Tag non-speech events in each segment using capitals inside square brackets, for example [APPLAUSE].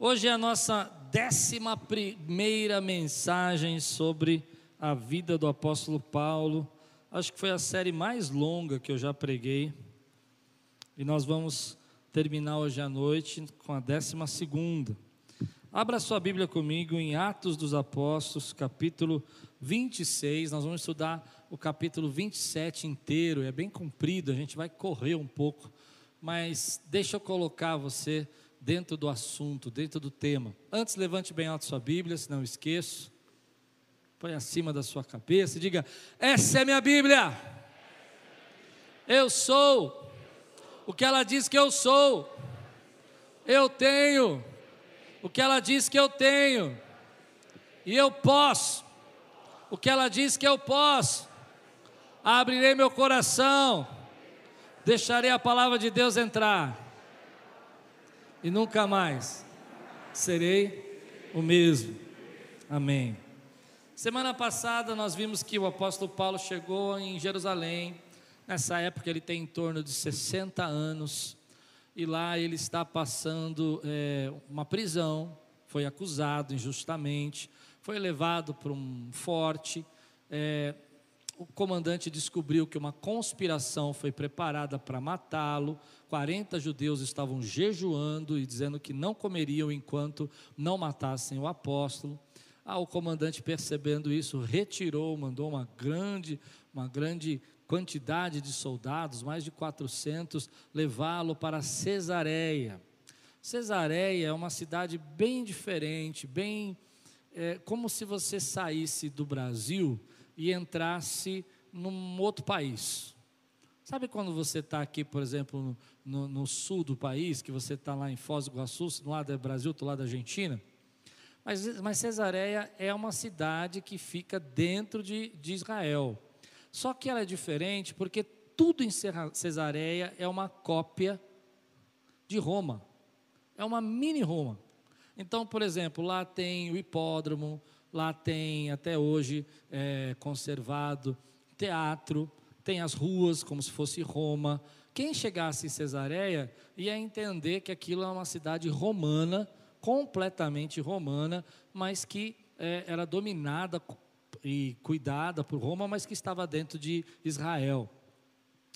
Hoje é a nossa décima primeira mensagem sobre a vida do apóstolo Paulo. Acho que foi a série mais longa que eu já preguei. E nós vamos terminar hoje à noite com a décima segunda. Abra sua Bíblia comigo em Atos dos Apóstolos, capítulo 26. Nós vamos estudar o capítulo 27 inteiro. É bem comprido, a gente vai correr um pouco. Mas deixa eu colocar você dentro do assunto, dentro do tema. Antes, levante bem alto sua Bíblia, se não esqueço. Põe acima da sua cabeça e diga: Essa é minha Bíblia. Eu sou o que ela diz que eu sou. Eu tenho o que ela diz que eu tenho. E eu posso o que ela diz que eu posso. Abrirei meu coração. Deixarei a palavra de Deus entrar e nunca mais serei o mesmo. Amém. Semana passada nós vimos que o apóstolo Paulo chegou em Jerusalém. Nessa época ele tem em torno de 60 anos e lá ele está passando é, uma prisão. Foi acusado injustamente, foi levado para um forte. É, o comandante descobriu que uma conspiração foi preparada para matá-lo. 40 judeus estavam jejuando e dizendo que não comeriam enquanto não matassem o apóstolo. Ah, o comandante, percebendo isso, retirou, mandou uma grande, uma grande quantidade de soldados, mais de 400, levá-lo para Cesareia. Cesareia é uma cidade bem diferente, bem é, como se você saísse do Brasil e entrasse num outro país. Sabe quando você está aqui, por exemplo, no, no, sul do país, que você está lá em Foz do Iguaçu, do lado do Brasil, do lado da Argentina? Mas, mas Cesareia é uma cidade que fica dentro de, de Israel. Só que ela é diferente porque tudo em Cesareia é uma cópia de Roma. É uma mini Roma. Então, por exemplo, lá tem o hipódromo, Lá tem até hoje é, conservado teatro, tem as ruas como se fosse Roma. Quem chegasse em Cesareia ia entender que aquilo é uma cidade romana, completamente romana, mas que é, era dominada e cuidada por Roma, mas que estava dentro de Israel.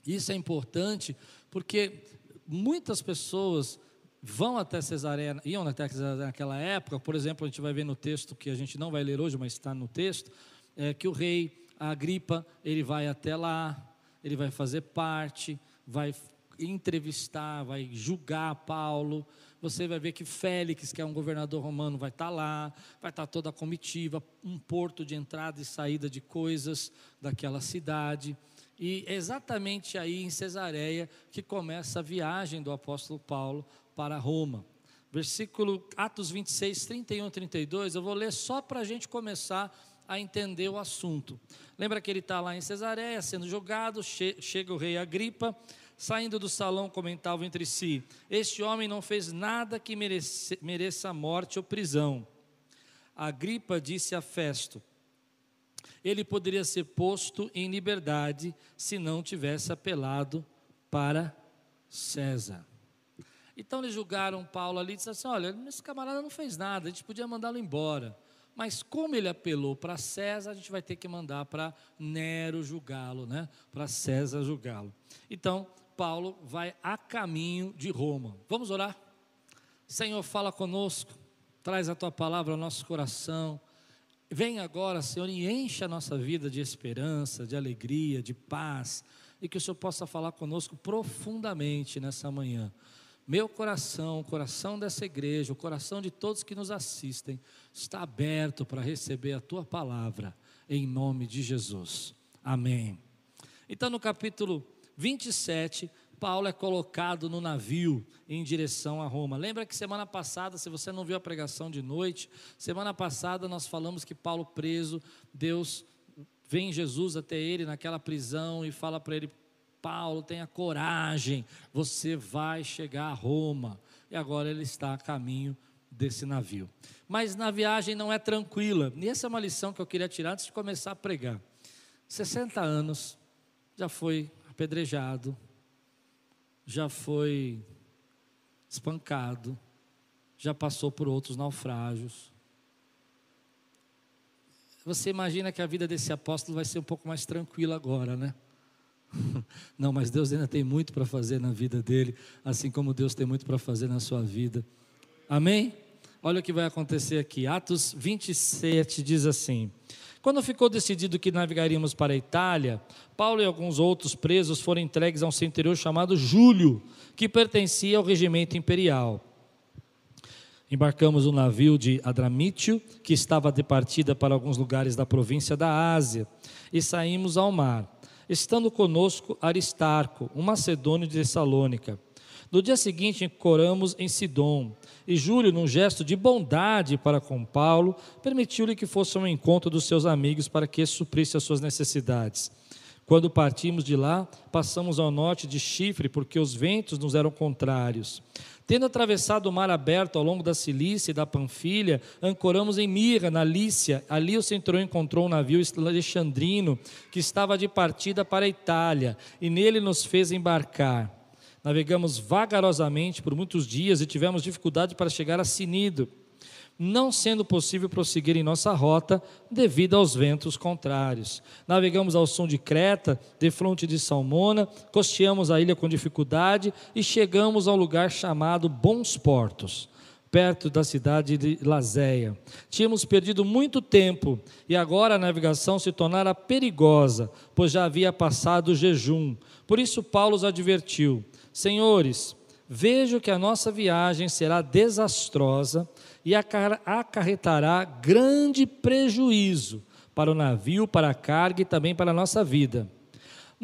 Isso é importante porque muitas pessoas vão até Cesareia, iam até Cesareia naquela época, por exemplo, a gente vai ver no texto que a gente não vai ler hoje, mas está no texto, é, que o rei Agripa, ele vai até lá, ele vai fazer parte, vai entrevistar, vai julgar Paulo. Você vai ver que Félix, que é um governador romano, vai estar lá, vai estar toda a comitiva, um porto de entrada e saída de coisas daquela cidade. E é exatamente aí em Cesareia que começa a viagem do apóstolo Paulo para Roma. Versículo Atos 26, 31 32, eu vou ler só para a gente começar a entender o assunto. Lembra que ele está lá em Cesareia, sendo julgado, che chega o rei Agripa, saindo do salão, comentavam entre si: Este homem não fez nada que merece, mereça morte ou prisão. Agripa disse a Festo: Ele poderia ser posto em liberdade se não tivesse apelado para César. Então eles julgaram Paulo ali e disseram assim: olha, esse camarada não fez nada, a gente podia mandá-lo embora. Mas como ele apelou para César, a gente vai ter que mandar para Nero julgá-lo, né? Para César julgá-lo. Então, Paulo vai a caminho de Roma. Vamos orar? Senhor, fala conosco, traz a tua palavra ao nosso coração. Vem agora, Senhor, e enche a nossa vida de esperança, de alegria, de paz, e que o Senhor possa falar conosco profundamente nessa manhã meu coração, o coração dessa igreja, o coração de todos que nos assistem, está aberto para receber a tua palavra, em nome de Jesus. Amém. Então, no capítulo 27, Paulo é colocado no navio em direção a Roma. Lembra que semana passada, se você não viu a pregação de noite, semana passada nós falamos que Paulo preso, Deus vem Jesus até ele naquela prisão e fala para ele: Paulo, tenha coragem, você vai chegar a Roma. E agora ele está a caminho desse navio. Mas na viagem não é tranquila. E essa é uma lição que eu queria tirar antes de começar a pregar. 60 anos, já foi apedrejado, já foi espancado, já passou por outros naufrágios. Você imagina que a vida desse apóstolo vai ser um pouco mais tranquila agora, né? [LAUGHS] Não, mas Deus ainda tem muito para fazer na vida dele, assim como Deus tem muito para fazer na sua vida. Amém? Olha o que vai acontecer aqui. Atos 27 diz assim: Quando ficou decidido que navegaríamos para a Itália, Paulo e alguns outros presos foram entregues a um centurião chamado Júlio, que pertencia ao regimento imperial. Embarcamos um navio de Adramítio, que estava de partida para alguns lugares da província da Ásia, e saímos ao mar, estando conosco Aristarco, um macedônio de Tessalônica. No dia seguinte, ancoramos em Sidom, e Júlio, num gesto de bondade para com Paulo, permitiu-lhe que fosse ao encontro dos seus amigos para que suprisse as suas necessidades. Quando partimos de lá, passamos ao norte de Chifre, porque os ventos nos eram contrários. Tendo atravessado o mar aberto ao longo da Cilícia e da Panfilha, ancoramos em Mirra, na Lícia. Ali o centurião encontrou um navio alexandrino que estava de partida para a Itália, e nele nos fez embarcar. Navegamos vagarosamente por muitos dias e tivemos dificuldade para chegar a Sinido não sendo possível prosseguir em nossa rota devido aos ventos contrários. Navegamos ao som de Creta, de fronte de Salmona, costeamos a ilha com dificuldade e chegamos ao lugar chamado Bons Portos, perto da cidade de Lazéia. Tínhamos perdido muito tempo e agora a navegação se tornara perigosa, pois já havia passado o jejum. Por isso Paulo os advertiu: Senhores, vejo que a nossa viagem será desastrosa e acarretará grande prejuízo para o navio, para a carga e também para a nossa vida.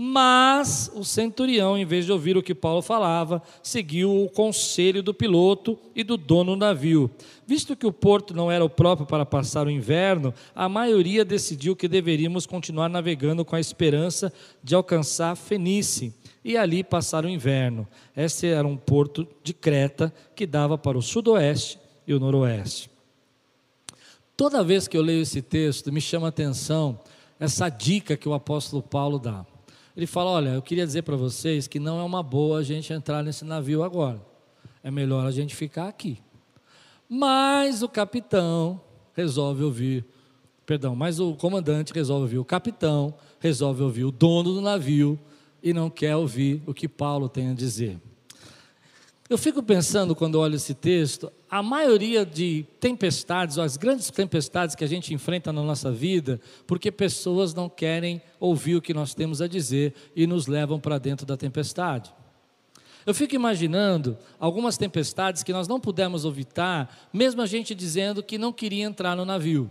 Mas o centurião, em vez de ouvir o que Paulo falava, seguiu o conselho do piloto e do dono do navio. Visto que o porto não era o próprio para passar o inverno, a maioria decidiu que deveríamos continuar navegando com a esperança de alcançar Fenice e ali passar o inverno. Esse era um porto de Creta que dava para o sudoeste e o noroeste. Toda vez que eu leio esse texto, me chama a atenção essa dica que o apóstolo Paulo dá. Ele fala: Olha, eu queria dizer para vocês que não é uma boa a gente entrar nesse navio agora. É melhor a gente ficar aqui. Mas o capitão resolve ouvir, perdão, mas o comandante resolve ouvir o capitão, resolve ouvir o dono do navio e não quer ouvir o que Paulo tem a dizer. Eu fico pensando, quando olho esse texto, a maioria de tempestades, as grandes tempestades que a gente enfrenta na nossa vida, porque pessoas não querem ouvir o que nós temos a dizer e nos levam para dentro da tempestade. Eu fico imaginando algumas tempestades que nós não pudemos evitar, mesmo a gente dizendo que não queria entrar no navio.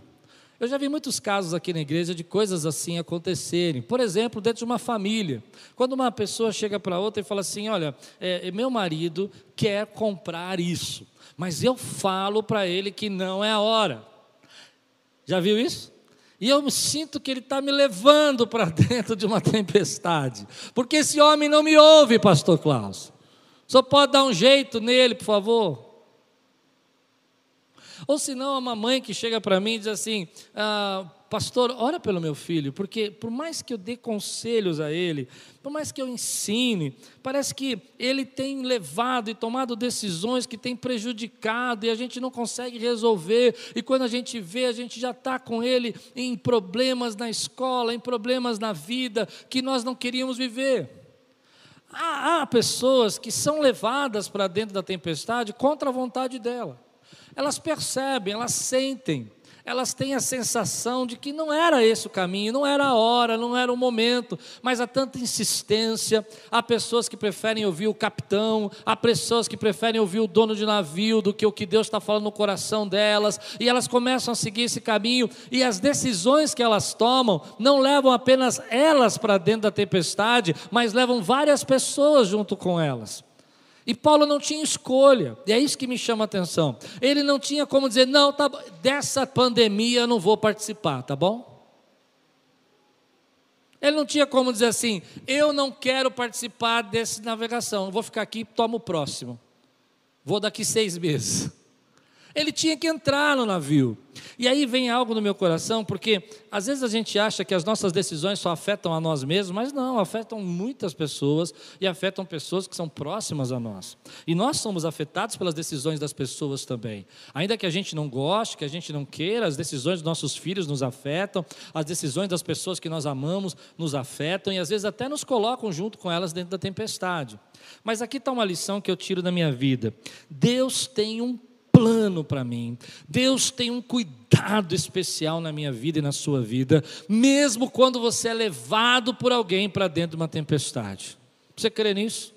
Eu já vi muitos casos aqui na igreja de coisas assim acontecerem. Por exemplo, dentro de uma família. Quando uma pessoa chega para outra e fala assim: Olha, é, meu marido quer comprar isso, mas eu falo para ele que não é a hora. Já viu isso? E eu sinto que ele está me levando para [LAUGHS] dentro de uma tempestade. Porque esse homem não me ouve, Pastor Klaus. Só pode dar um jeito nele, por favor. Ou se não, uma mãe que chega para mim e diz assim: ah, Pastor, ora pelo meu filho, porque por mais que eu dê conselhos a ele, por mais que eu ensine, parece que ele tem levado e tomado decisões que têm prejudicado e a gente não consegue resolver. E quando a gente vê, a gente já está com ele em problemas na escola, em problemas na vida que nós não queríamos viver. Há, há pessoas que são levadas para dentro da tempestade contra a vontade dela elas percebem, elas sentem, elas têm a sensação de que não era esse o caminho, não era a hora, não era o momento, mas há tanta insistência. Há pessoas que preferem ouvir o capitão, há pessoas que preferem ouvir o dono de navio do que o que Deus está falando no coração delas, e elas começam a seguir esse caminho, e as decisões que elas tomam não levam apenas elas para dentro da tempestade, mas levam várias pessoas junto com elas. E Paulo não tinha escolha, e é isso que me chama a atenção. Ele não tinha como dizer, não, tá, dessa pandemia eu não vou participar, tá bom? Ele não tinha como dizer assim, eu não quero participar dessa navegação, vou ficar aqui, tomo o próximo. Vou daqui seis meses. Ele tinha que entrar no navio. E aí vem algo no meu coração, porque às vezes a gente acha que as nossas decisões só afetam a nós mesmos, mas não, afetam muitas pessoas e afetam pessoas que são próximas a nós. E nós somos afetados pelas decisões das pessoas também. Ainda que a gente não goste, que a gente não queira, as decisões dos nossos filhos nos afetam, as decisões das pessoas que nós amamos nos afetam e às vezes até nos colocam junto com elas dentro da tempestade. Mas aqui está uma lição que eu tiro da minha vida. Deus tem um plano para mim. Deus tem um cuidado especial na minha vida e na sua vida, mesmo quando você é levado por alguém para dentro de uma tempestade. Você crê nisso?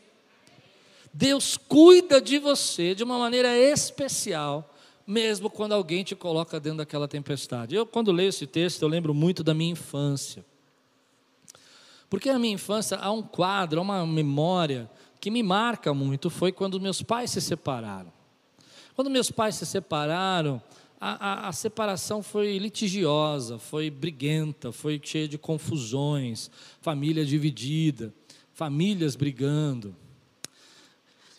Deus cuida de você de uma maneira especial, mesmo quando alguém te coloca dentro daquela tempestade. Eu, quando leio esse texto, eu lembro muito da minha infância. Porque na minha infância há um quadro, há uma memória que me marca muito, foi quando meus pais se separaram. Quando meus pais se separaram, a, a, a, separação foi litigiosa, foi briguenta, foi cheia de confusões, família dividida, famílias brigando.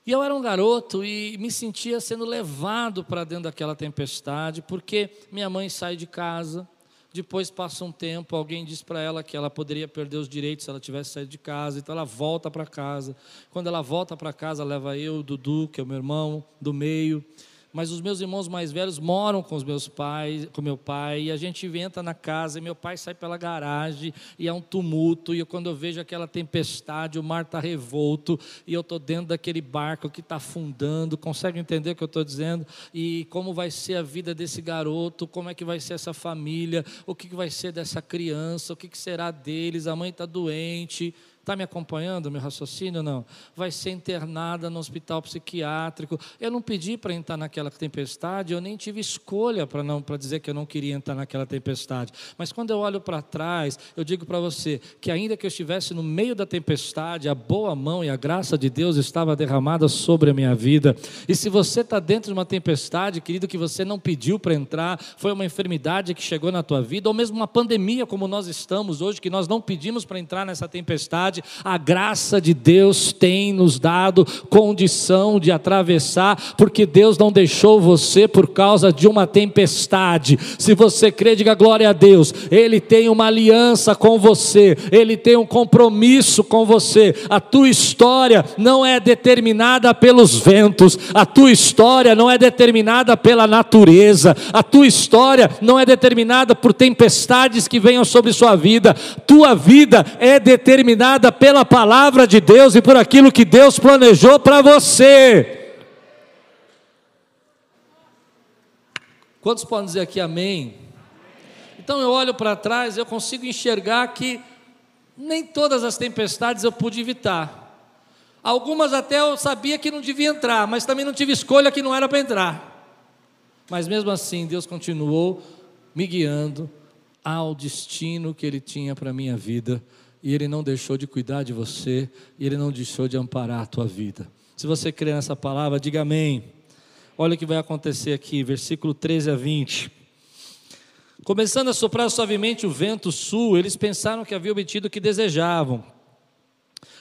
E eu era um garoto e me sentia sendo levado para dentro daquela tempestade, porque minha mãe sai de casa, depois passa um tempo, alguém diz para ela que ela poderia perder os direitos se ela tivesse saído de casa, então ela volta para casa. Quando ela volta para casa, leva eu, o Dudu, que é o meu irmão do meio, mas os meus irmãos mais velhos moram com os meus pais, com meu pai, e a gente entra na casa, e meu pai sai pela garagem, e é um tumulto, e quando eu vejo aquela tempestade, o mar está revolto, e eu estou dentro daquele barco que está afundando, consegue entender o que eu estou dizendo? E como vai ser a vida desse garoto, como é que vai ser essa família, o que vai ser dessa criança, o que será deles, a mãe está doente, Está me acompanhando meu raciocínio? Não. Vai ser internada no hospital psiquiátrico. Eu não pedi para entrar naquela tempestade, eu nem tive escolha para não para dizer que eu não queria entrar naquela tempestade. Mas quando eu olho para trás, eu digo para você que ainda que eu estivesse no meio da tempestade, a boa mão e a graça de Deus estava derramada sobre a minha vida. E se você está dentro de uma tempestade, querido, que você não pediu para entrar, foi uma enfermidade que chegou na tua vida, ou mesmo uma pandemia como nós estamos hoje, que nós não pedimos para entrar nessa tempestade a graça de Deus tem nos dado condição de atravessar, porque Deus não deixou você por causa de uma tempestade. Se você crê, diga glória a Deus. Ele tem uma aliança com você, ele tem um compromisso com você. A tua história não é determinada pelos ventos, a tua história não é determinada pela natureza, a tua história não é determinada por tempestades que venham sobre sua vida. Tua vida é determinada pela palavra de Deus e por aquilo que Deus planejou para você. Quantos podem dizer aqui amém? Então eu olho para trás, eu consigo enxergar que nem todas as tempestades eu pude evitar. Algumas até eu sabia que não devia entrar, mas também não tive escolha que não era para entrar. Mas mesmo assim, Deus continuou me guiando ao destino que Ele tinha para a minha vida e Ele não deixou de cuidar de você, e Ele não deixou de amparar a tua vida. Se você crê nessa palavra, diga amém. Olha o que vai acontecer aqui, versículo 13 a 20. Começando a soprar suavemente o vento sul, eles pensaram que havia obtido o que desejavam.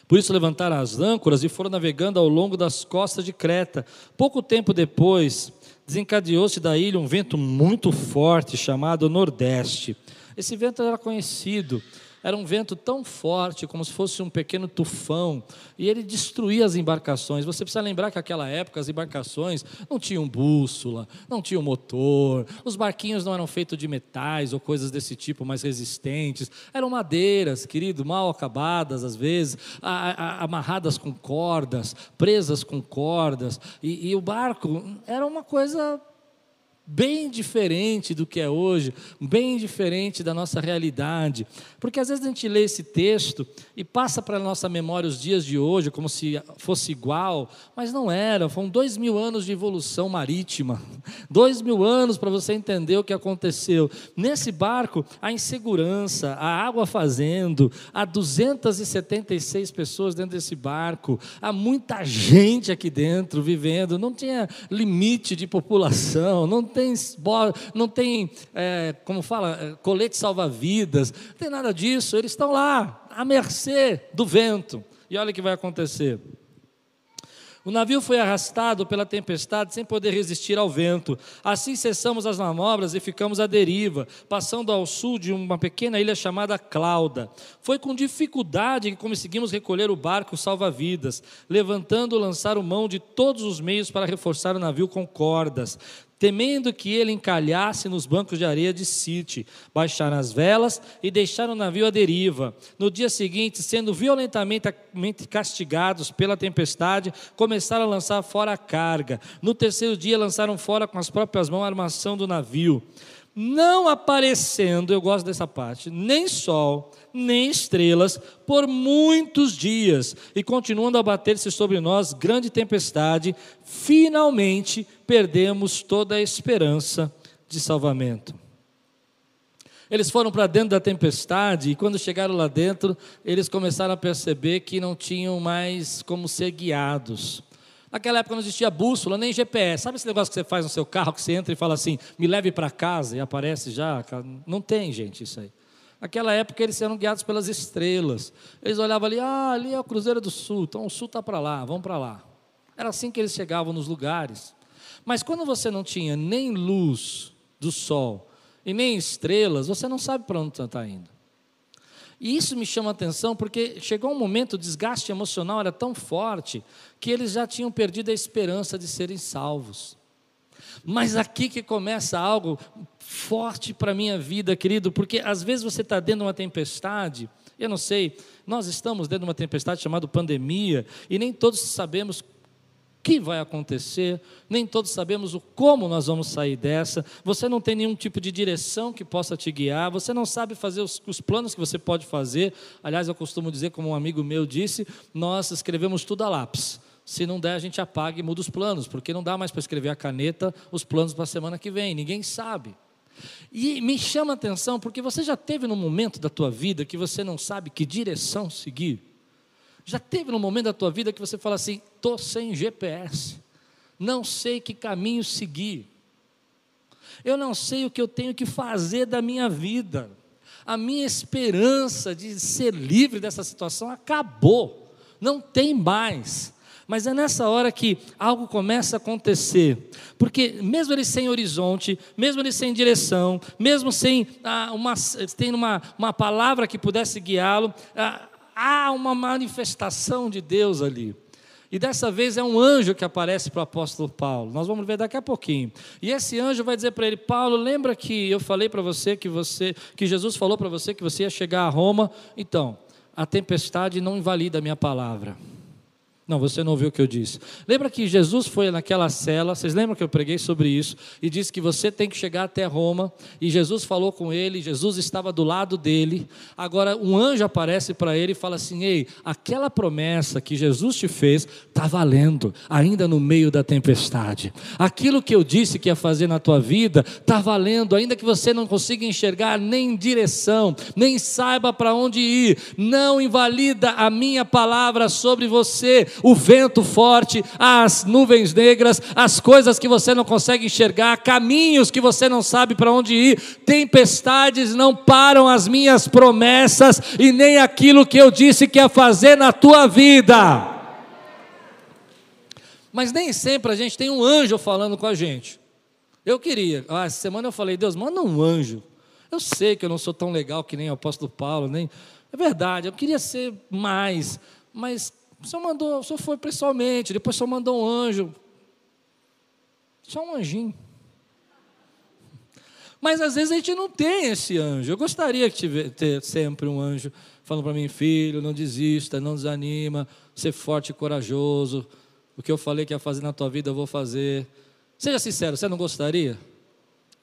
Por isso levantaram as âncoras e foram navegando ao longo das costas de Creta. Pouco tempo depois, desencadeou-se da ilha um vento muito forte chamado Nordeste. Esse vento era conhecido era um vento tão forte, como se fosse um pequeno tufão, e ele destruía as embarcações. Você precisa lembrar que naquela época as embarcações não tinham bússola, não tinham motor, os barquinhos não eram feitos de metais ou coisas desse tipo mais resistentes, eram madeiras, querido, mal acabadas às vezes, amarradas com cordas, presas com cordas, e, e o barco era uma coisa bem diferente do que é hoje, bem diferente da nossa realidade. Porque às vezes a gente lê esse texto e passa para a nossa memória os dias de hoje como se fosse igual, mas não era. Foram dois mil anos de evolução marítima, [LAUGHS] dois mil anos para você entender o que aconteceu. Nesse barco, a insegurança, a água fazendo, há 276 pessoas dentro desse barco, há muita gente aqui dentro vivendo, não tinha limite de população, não tem, não tem é, como fala, é, colete salva-vidas, não tem nada disso, eles estão lá, à mercê do vento. E olha o que vai acontecer. O navio foi arrastado pela tempestade sem poder resistir ao vento. Assim cessamos as manobras e ficamos à deriva, passando ao sul de uma pequena ilha chamada Clauda. Foi com dificuldade que conseguimos recolher o barco salva-vidas, levantando lançaram mão de todos os meios para reforçar o navio com cordas temendo que ele encalhasse nos bancos de areia de Sirte, baixaram as velas e deixaram o navio à deriva. No dia seguinte, sendo violentamente castigados pela tempestade, começaram a lançar fora a carga. No terceiro dia, lançaram fora com as próprias mãos a armação do navio. Não aparecendo, eu gosto dessa parte, nem sol, nem estrelas, por muitos dias, e continuando a bater-se sobre nós grande tempestade, finalmente perdemos toda a esperança de salvamento. Eles foram para dentro da tempestade e quando chegaram lá dentro, eles começaram a perceber que não tinham mais como ser guiados. Naquela época não existia bússola nem GPS. Sabe esse negócio que você faz no seu carro, que você entra e fala assim, me leve para casa e aparece já? Não tem, gente, isso aí. Naquela época eles eram guiados pelas estrelas. Eles olhavam ali, ah, ali é o Cruzeiro do Sul, então o Sul está para lá, vamos para lá. Era assim que eles chegavam nos lugares. Mas quando você não tinha nem luz do sol e nem estrelas, você não sabe para onde está indo. E isso me chama a atenção porque chegou um momento, o desgaste emocional era tão forte que eles já tinham perdido a esperança de serem salvos. Mas aqui que começa algo forte para a minha vida, querido, porque às vezes você está dentro de uma tempestade, eu não sei, nós estamos dentro de uma tempestade chamada pandemia, e nem todos sabemos que vai acontecer, nem todos sabemos o como nós vamos sair dessa. Você não tem nenhum tipo de direção que possa te guiar, você não sabe fazer os, os planos que você pode fazer. Aliás, eu costumo dizer, como um amigo meu disse, nós escrevemos tudo a lápis. Se não der, a gente apaga e muda os planos, porque não dá mais para escrever a caneta os planos para a semana que vem, ninguém sabe. E me chama a atenção porque você já teve num momento da tua vida que você não sabe que direção seguir? Já teve num momento da tua vida que você fala assim: estou sem GPS, não sei que caminho seguir, eu não sei o que eu tenho que fazer da minha vida, a minha esperança de ser livre dessa situação acabou, não tem mais. Mas é nessa hora que algo começa a acontecer, porque mesmo ele sem horizonte, mesmo ele sem direção, mesmo sem ah, uma, tem uma, uma palavra que pudesse guiá-lo, ah, há uma manifestação de Deus ali. E dessa vez é um anjo que aparece para o apóstolo Paulo. Nós vamos ver daqui a pouquinho. E esse anjo vai dizer para ele: Paulo, lembra que eu falei para você que você, que Jesus falou para você que você ia chegar a Roma? Então, a tempestade não invalida a minha palavra. Não, você não ouviu o que eu disse. Lembra que Jesus foi naquela cela, vocês lembram que eu preguei sobre isso, e disse que você tem que chegar até Roma, e Jesus falou com ele, Jesus estava do lado dele. Agora, um anjo aparece para ele e fala assim: Ei, aquela promessa que Jesus te fez está valendo, ainda no meio da tempestade. Aquilo que eu disse que ia fazer na tua vida está valendo, ainda que você não consiga enxergar nem direção, nem saiba para onde ir, não invalida a minha palavra sobre você o vento forte, as nuvens negras, as coisas que você não consegue enxergar, caminhos que você não sabe para onde ir, tempestades não param as minhas promessas e nem aquilo que eu disse que ia fazer na tua vida. Mas nem sempre a gente tem um anjo falando com a gente. Eu queria, ah, essa semana eu falei, Deus, manda um anjo. Eu sei que eu não sou tão legal que nem o apóstolo Paulo, nem. É verdade, eu queria ser mais, mas o senhor mandou, o senhor foi pessoalmente, depois o senhor mandou um anjo. Só um anjinho. Mas às vezes a gente não tem esse anjo. Eu gostaria de ter sempre um anjo falando para mim, filho, não desista, não desanima, ser forte e corajoso. O que eu falei que ia fazer na tua vida, eu vou fazer. Seja sincero, você não gostaria?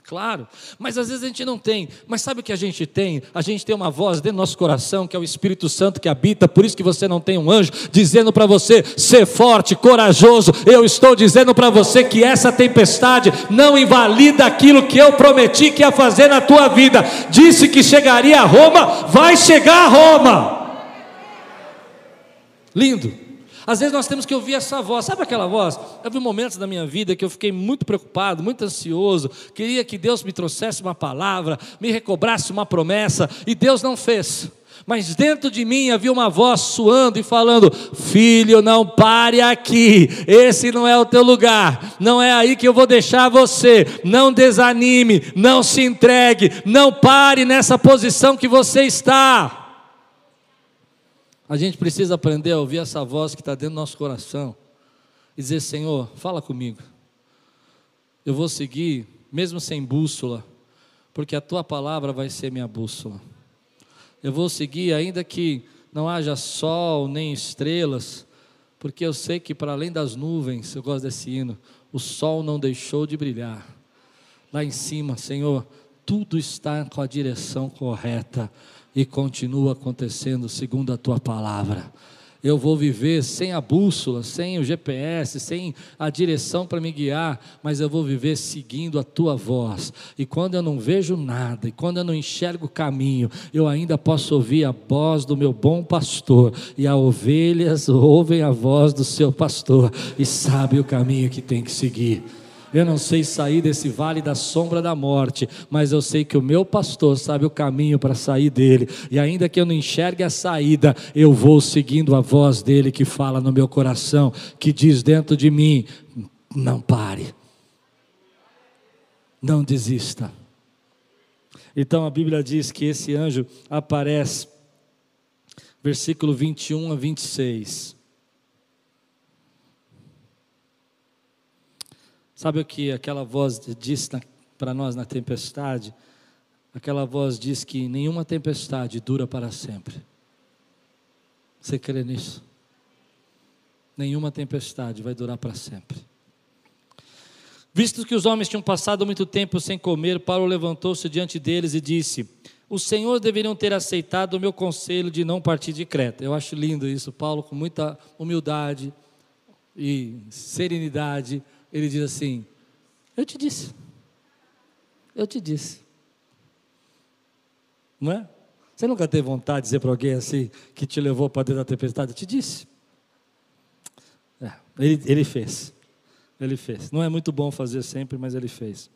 Claro, mas às vezes a gente não tem. Mas sabe o que a gente tem? A gente tem uma voz dentro do nosso coração, que é o Espírito Santo que habita, por isso que você não tem um anjo dizendo para você ser forte, corajoso. Eu estou dizendo para você que essa tempestade não invalida aquilo que eu prometi que ia fazer na tua vida. Disse que chegaria a Roma, vai chegar a Roma. Lindo. Às vezes nós temos que ouvir essa voz, sabe aquela voz? Eu vi momentos da minha vida que eu fiquei muito preocupado, muito ansioso, queria que Deus me trouxesse uma palavra, me recobrasse uma promessa, e Deus não fez. Mas dentro de mim havia uma voz suando e falando: Filho, não pare aqui, esse não é o teu lugar, não é aí que eu vou deixar você. Não desanime, não se entregue, não pare nessa posição que você está. A gente precisa aprender a ouvir essa voz que está dentro do nosso coração e dizer: Senhor, fala comigo. Eu vou seguir, mesmo sem bússola, porque a tua palavra vai ser minha bússola. Eu vou seguir, ainda que não haja sol nem estrelas, porque eu sei que para além das nuvens, eu gosto desse hino, o sol não deixou de brilhar. Lá em cima, Senhor, tudo está com a direção correta e continua acontecendo segundo a tua palavra. Eu vou viver sem a bússola, sem o GPS, sem a direção para me guiar, mas eu vou viver seguindo a tua voz. E quando eu não vejo nada, e quando eu não enxergo o caminho, eu ainda posso ouvir a voz do meu bom pastor, e as ovelhas ouvem a voz do seu pastor e sabem o caminho que tem que seguir. Eu não sei sair desse vale da sombra da morte, mas eu sei que o meu pastor sabe o caminho para sair dele. E ainda que eu não enxergue a saída, eu vou seguindo a voz dele que fala no meu coração, que diz dentro de mim: não pare, não desista. Então a Bíblia diz que esse anjo aparece, versículo 21 a 26. Sabe o que aquela voz diz para nós na tempestade? Aquela voz diz que nenhuma tempestade dura para sempre. Você crê nisso? Nenhuma tempestade vai durar para sempre. Visto que os homens tinham passado muito tempo sem comer, Paulo levantou-se diante deles e disse: Os senhores deveriam ter aceitado o meu conselho de não partir de Creta. Eu acho lindo isso, Paulo, com muita humildade e serenidade ele diz assim: Eu te disse. Eu te disse. Não é? Você nunca teve vontade de dizer para alguém assim, que te levou para dentro da tempestade? Eu te disse. É, ele, ele fez. Ele fez. Não é muito bom fazer sempre, mas ele fez.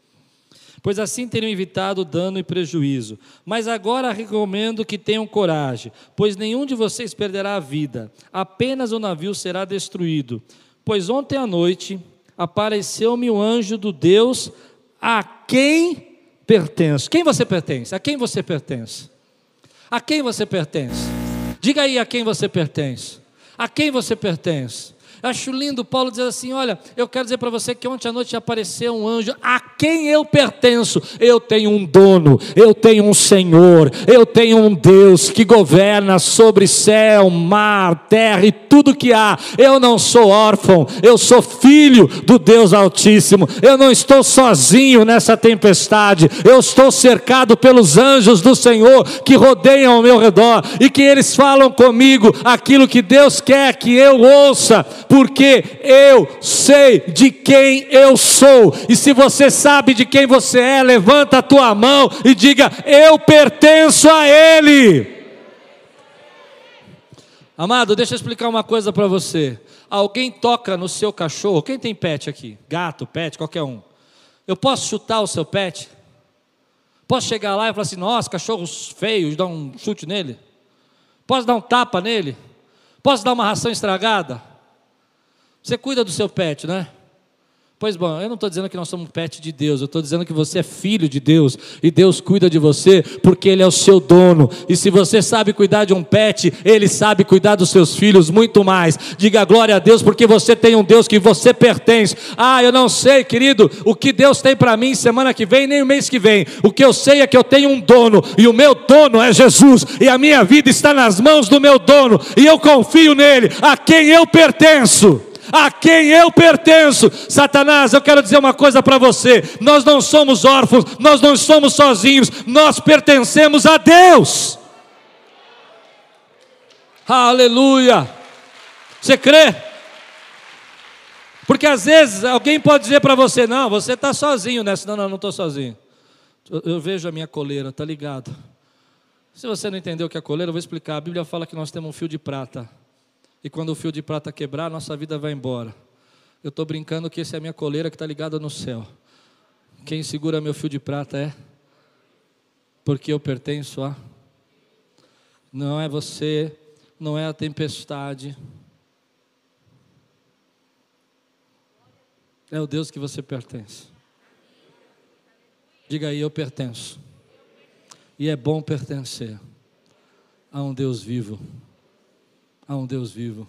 Pois assim teriam evitado dano e prejuízo. Mas agora recomendo que tenham coragem, pois nenhum de vocês perderá a vida, apenas o navio será destruído. Pois ontem à noite apareceu-me o anjo do Deus a quem pertence. Quem você pertence? A quem você pertence? A quem você pertence? Diga aí a quem você pertence. A quem você pertence? Acho lindo Paulo dizer assim: Olha, eu quero dizer para você que ontem à noite apareceu um anjo a quem eu pertenço. Eu tenho um dono, eu tenho um Senhor, eu tenho um Deus que governa sobre céu, mar, terra e tudo que há. Eu não sou órfão, eu sou filho do Deus Altíssimo. Eu não estou sozinho nessa tempestade, eu estou cercado pelos anjos do Senhor que rodeiam ao meu redor e que eles falam comigo aquilo que Deus quer que eu ouça porque eu sei de quem eu sou. E se você sabe de quem você é, levanta a tua mão e diga: Eu pertenço a Ele. Amado, deixa eu explicar uma coisa para você. Alguém toca no seu cachorro, quem tem pet aqui? Gato, pet, qualquer um. Eu posso chutar o seu pet? Posso chegar lá e falar assim: Nossa, cachorros feios, dar um chute nele? Posso dar um tapa nele? Posso dar uma ração estragada? Você cuida do seu pet, né? Pois bom, eu não estou dizendo que nós somos pet de Deus, eu estou dizendo que você é filho de Deus e Deus cuida de você porque Ele é o seu dono. E se você sabe cuidar de um pet, Ele sabe cuidar dos seus filhos muito mais. Diga glória a Deus porque você tem um Deus que você pertence. Ah, eu não sei, querido, o que Deus tem para mim semana que vem, nem o mês que vem. O que eu sei é que eu tenho um dono e o meu dono é Jesus e a minha vida está nas mãos do meu dono e eu confio nele, a quem eu pertenço a quem eu pertenço. Satanás, eu quero dizer uma coisa para você: nós não somos órfãos, nós não somos sozinhos, nós pertencemos a Deus. Aleluia. Você crê? Porque às vezes alguém pode dizer para você: não, você está sozinho nessa. Não, não, não estou sozinho. Eu, eu vejo a minha coleira, tá ligado? Se você não entendeu o que é coleira, eu vou explicar. A Bíblia fala que nós temos um fio de prata. E quando o fio de prata quebrar, nossa vida vai embora. Eu estou brincando que essa é a minha coleira que está ligada no céu. Quem segura meu fio de prata é porque eu pertenço a. Não é você, não é a tempestade. É o Deus que você pertence. Diga aí, eu pertenço. E é bom pertencer a um Deus vivo. A um Deus vivo.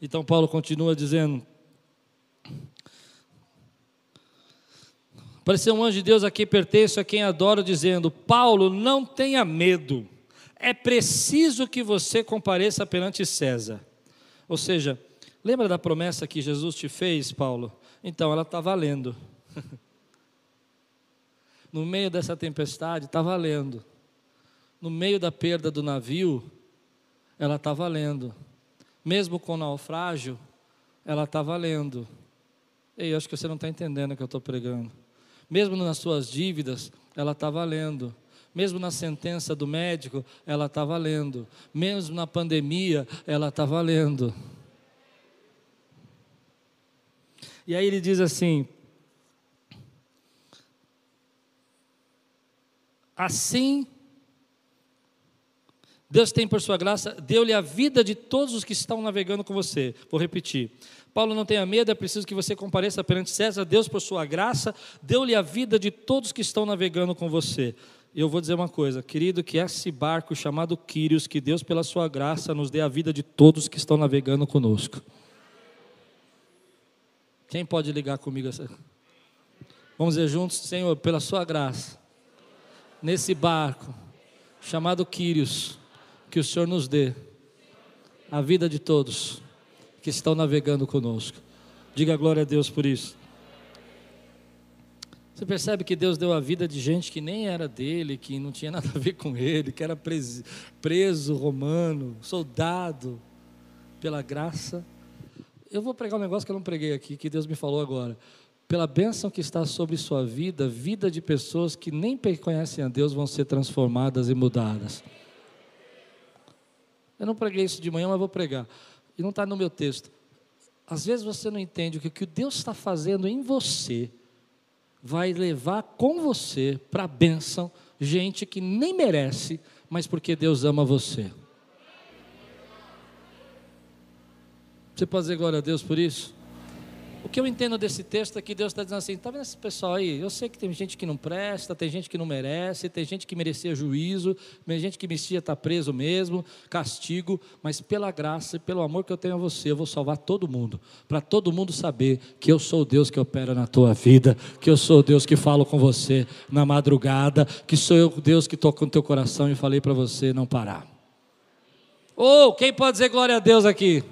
Então Paulo continua dizendo: Apareceu um anjo de Deus a quem pertenço, a quem adoro, dizendo: Paulo, não tenha medo, é preciso que você compareça perante César. Ou seja, lembra da promessa que Jesus te fez, Paulo? Então ela está valendo. [LAUGHS] no meio dessa tempestade, está valendo. No meio da perda do navio, ela está valendo. Mesmo com o naufrágio, ela está valendo. Ei, acho que você não está entendendo o que eu estou pregando. Mesmo nas suas dívidas, ela está valendo. Mesmo na sentença do médico, ela está valendo. Mesmo na pandemia, ela está valendo. E aí ele diz assim: Assim, Deus tem por sua graça, deu-lhe a vida de todos os que estão navegando com você. Vou repetir. Paulo, não tenha medo, é preciso que você compareça perante César. Deus, por sua graça, deu-lhe a vida de todos que estão navegando com você. Eu vou dizer uma coisa, querido, que esse barco chamado Quírios, que Deus, pela sua graça, nos dê a vida de todos que estão navegando conosco. Quem pode ligar comigo? Vamos dizer juntos, Senhor, pela sua graça nesse barco chamado Quírios, que o Senhor nos dê a vida de todos que estão navegando conosco. Diga glória a Deus por isso. Você percebe que Deus deu a vida de gente que nem era dele, que não tinha nada a ver com ele, que era preso, preso romano, soldado, pela graça. Eu vou pregar um negócio que eu não preguei aqui, que Deus me falou agora pela bênção que está sobre sua vida, vida de pessoas que nem conhecem a Deus vão ser transformadas e mudadas. Eu não preguei isso de manhã, mas vou pregar. E não está no meu texto. Às vezes você não entende que o que Deus está fazendo em você vai levar com você para a bênção gente que nem merece, mas porque Deus ama você. Você pode dizer glória a Deus por isso? O que eu entendo desse texto é que Deus está dizendo assim: está vendo esse pessoal aí? Eu sei que tem gente que não presta, tem gente que não merece, tem gente que merecia juízo, tem gente que merecia estar preso mesmo, castigo, mas pela graça e pelo amor que eu tenho a você, eu vou salvar todo mundo, para todo mundo saber que eu sou o Deus que opera na tua vida, que eu sou o Deus que falo com você na madrugada, que sou eu o Deus que toco no teu coração e falei para você não parar. Ou oh, quem pode dizer glória a Deus aqui?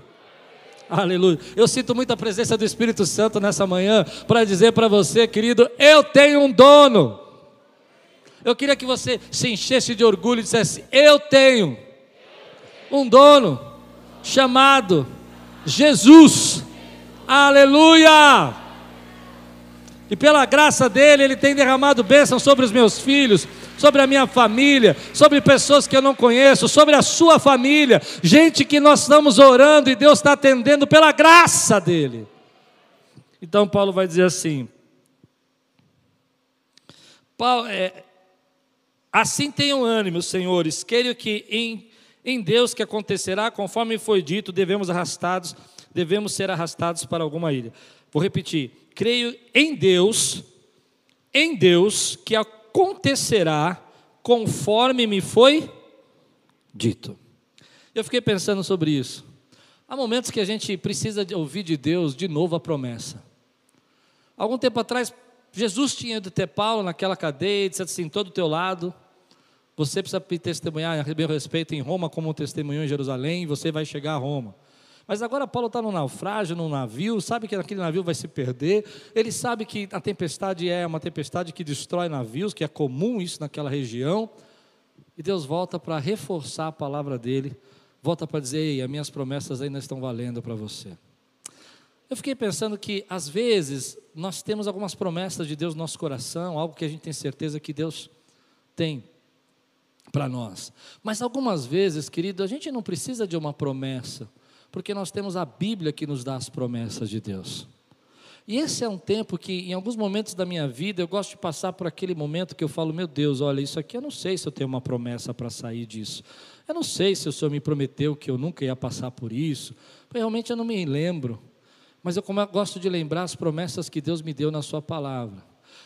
Aleluia. Eu sinto muita presença do Espírito Santo nessa manhã para dizer para você, querido, eu tenho um dono. Eu queria que você se enchesse de orgulho e dissesse: Eu tenho um dono chamado Jesus. Aleluia! E pela graça dele, ele tem derramado bênção sobre os meus filhos, sobre a minha família, sobre pessoas que eu não conheço, sobre a sua família, gente que nós estamos orando e Deus está atendendo pela graça dele. Então Paulo vai dizer assim: Paulo, é, assim tenham ânimo, senhores, creio que em, em Deus que acontecerá, conforme foi dito, devemos arrastados, devemos ser arrastados para alguma ilha. Vou repetir: creio em Deus, em Deus que acontecerá conforme me foi dito. Eu fiquei pensando sobre isso. Há momentos que a gente precisa ouvir de Deus de novo a promessa. Algum tempo atrás, Jesus tinha de ter Paulo naquela cadeia e disse assim: todo o teu lado, você precisa testemunhar a meu respeito em Roma como testemunhou em Jerusalém, e você vai chegar a Roma. Mas agora Paulo está no naufrágio, num navio, sabe que aquele navio vai se perder, ele sabe que a tempestade é uma tempestade que destrói navios, que é comum isso naquela região, e Deus volta para reforçar a palavra dele, volta para dizer: Ei, as minhas promessas ainda estão valendo para você. Eu fiquei pensando que, às vezes, nós temos algumas promessas de Deus no nosso coração, algo que a gente tem certeza que Deus tem para nós. Mas algumas vezes, querido, a gente não precisa de uma promessa porque nós temos a Bíblia que nos dá as promessas de Deus. E esse é um tempo que, em alguns momentos da minha vida, eu gosto de passar por aquele momento que eu falo: meu Deus, olha, isso aqui eu não sei se eu tenho uma promessa para sair disso. Eu não sei se o Senhor me prometeu que eu nunca ia passar por isso. Realmente eu não me lembro. Mas eu, eu gosto de lembrar as promessas que Deus me deu na Sua palavra.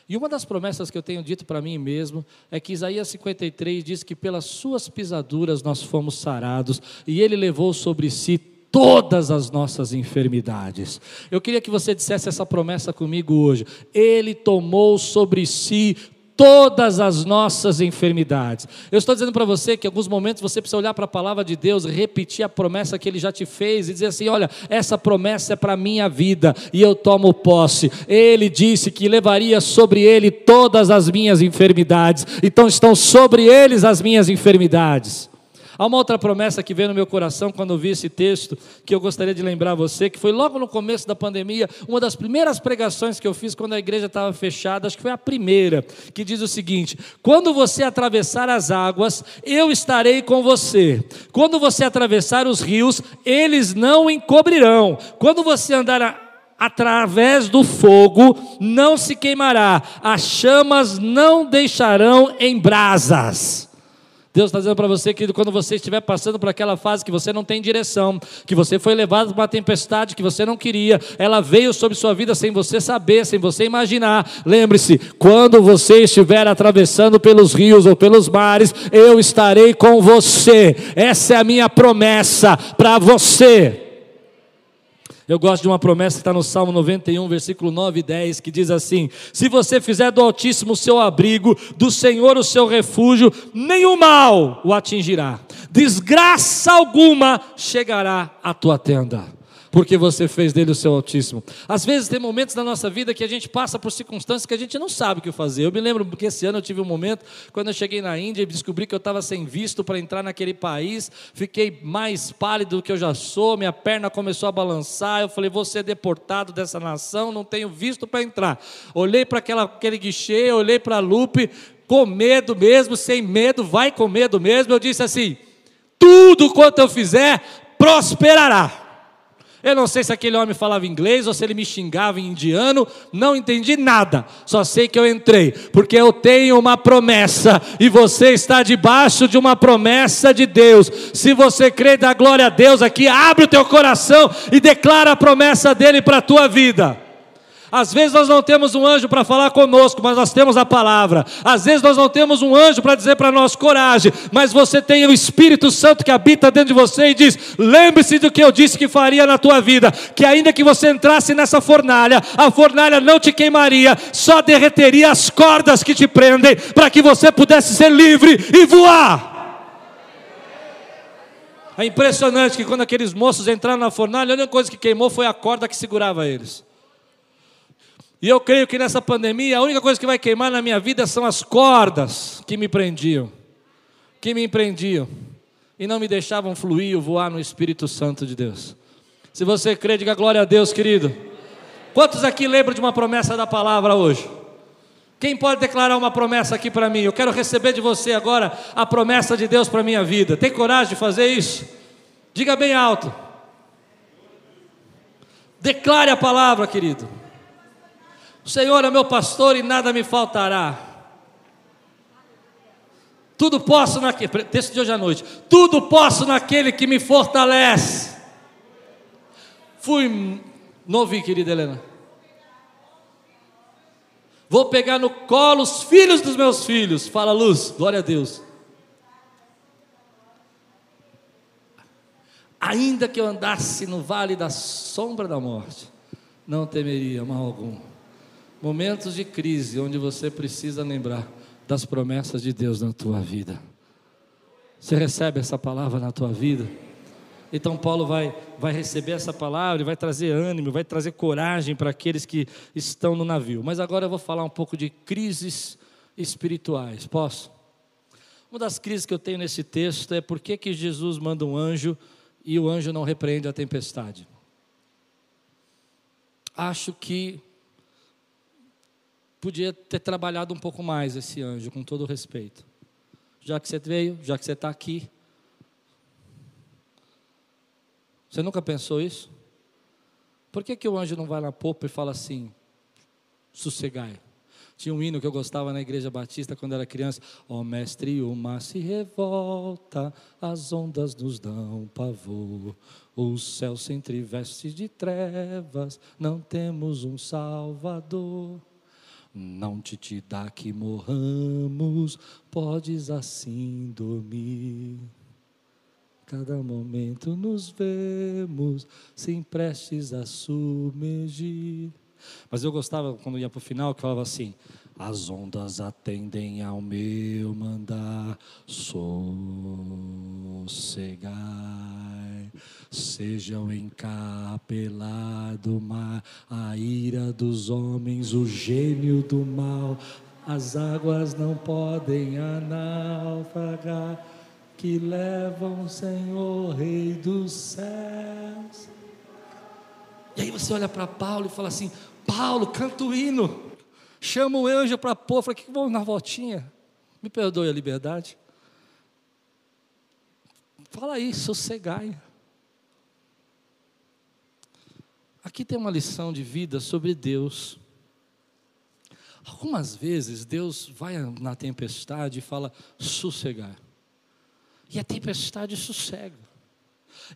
E uma das promessas que eu tenho dito para mim mesmo é que Isaías 53 diz que pelas suas pisaduras nós fomos sarados e ele levou sobre si todas as nossas enfermidades. Eu queria que você dissesse essa promessa comigo hoje. Ele tomou sobre si todas as nossas enfermidades. Eu estou dizendo para você que em alguns momentos você precisa olhar para a palavra de Deus, repetir a promessa que ele já te fez e dizer assim: olha, essa promessa é para a minha vida e eu tomo posse. Ele disse que levaria sobre ele todas as minhas enfermidades, então estão sobre eles as minhas enfermidades. Há uma outra promessa que veio no meu coração quando eu vi esse texto, que eu gostaria de lembrar você, que foi logo no começo da pandemia, uma das primeiras pregações que eu fiz quando a igreja estava fechada, acho que foi a primeira, que diz o seguinte: Quando você atravessar as águas, eu estarei com você. Quando você atravessar os rios, eles não encobrirão. Quando você andar a através do fogo não se queimará, as chamas não deixarão em brasas. Deus está dizendo para você, que quando você estiver passando por aquela fase que você não tem direção, que você foi levado para uma tempestade que você não queria, ela veio sobre sua vida sem você saber, sem você imaginar. Lembre-se, quando você estiver atravessando pelos rios ou pelos mares, eu estarei com você. Essa é a minha promessa para você. Eu gosto de uma promessa que está no Salmo 91, versículo 9 e 10, que diz assim: Se você fizer do Altíssimo o seu abrigo, do Senhor o seu refúgio, nenhum mal o atingirá, desgraça alguma chegará à tua tenda porque você fez dele o seu Altíssimo. Às vezes tem momentos na nossa vida que a gente passa por circunstâncias que a gente não sabe o que fazer. Eu me lembro que esse ano eu tive um momento, quando eu cheguei na Índia e descobri que eu estava sem visto para entrar naquele país, fiquei mais pálido do que eu já sou, minha perna começou a balançar, eu falei, vou ser deportado dessa nação, não tenho visto para entrar. Olhei para aquele guichê, olhei para a Lupe, com medo mesmo, sem medo, vai com medo mesmo, eu disse assim, tudo quanto eu fizer, prosperará. Eu não sei se aquele homem falava inglês ou se ele me xingava em indiano, não entendi nada. Só sei que eu entrei, porque eu tenho uma promessa e você está debaixo de uma promessa de Deus. Se você crê, dá glória a Deus aqui, abre o teu coração e declara a promessa dele para a tua vida. Às vezes nós não temos um anjo para falar conosco, mas nós temos a palavra. Às vezes nós não temos um anjo para dizer para nós coragem, mas você tem o Espírito Santo que habita dentro de você e diz: lembre-se do que eu disse que faria na tua vida, que ainda que você entrasse nessa fornalha, a fornalha não te queimaria, só derreteria as cordas que te prendem, para que você pudesse ser livre e voar. É impressionante que quando aqueles moços entraram na fornalha, a única coisa que queimou foi a corda que segurava eles. E eu creio que nessa pandemia a única coisa que vai queimar na minha vida são as cordas que me prendiam, que me empreendiam e não me deixavam fluir ou voar no Espírito Santo de Deus. Se você crê, diga glória a Deus, querido. Quantos aqui lembram de uma promessa da palavra hoje? Quem pode declarar uma promessa aqui para mim? Eu quero receber de você agora a promessa de Deus para minha vida. Tem coragem de fazer isso? Diga bem alto. Declare a palavra, querido. O Senhor é meu pastor e nada me faltará. Tudo posso naquele, texto de hoje à noite. Tudo posso naquele que me fortalece. Fui, não ouvi, querida Helena. Vou pegar no colo os filhos dos meus filhos. Fala luz, glória a Deus. Ainda que eu andasse no vale da sombra da morte, não temeria mal algum Momentos de crise onde você precisa lembrar das promessas de Deus na tua vida. Você recebe essa palavra na tua vida? Então Paulo vai, vai receber essa palavra e vai trazer ânimo, vai trazer coragem para aqueles que estão no navio. Mas agora eu vou falar um pouco de crises espirituais. Posso? Uma das crises que eu tenho nesse texto é por que, que Jesus manda um anjo e o anjo não repreende a tempestade. Acho que podia ter trabalhado um pouco mais esse anjo, com todo respeito. Já que você veio, já que você está aqui. Você nunca pensou isso? Por que, que o anjo não vai na popa e fala assim: sossegai? Tinha um hino que eu gostava na igreja batista quando era criança. Ó oh, mestre, o mar se revolta, as ondas nos dão pavor. O céu se entreveste de trevas, não temos um salvador. Não te te dá que morramos, podes assim dormir. Cada momento nos vemos, sem prestes a submergir. Mas eu gostava quando ia para o final que falava assim: as ondas atendem ao meu mandar, sossegai, sejam encapelado mar, a ira dos homens, o gênio do mal, as águas não podem naufragar, que levam, Senhor, Rei dos céus. E aí você olha para Paulo e fala assim: Paulo, canta o hino. Chama o anjo para pôr. Fala, que vamos na voltinha. Me perdoe a liberdade. Fala aí, sossegai. Aqui tem uma lição de vida sobre Deus. Algumas vezes Deus vai na tempestade e fala sossegar. E a tempestade sossega.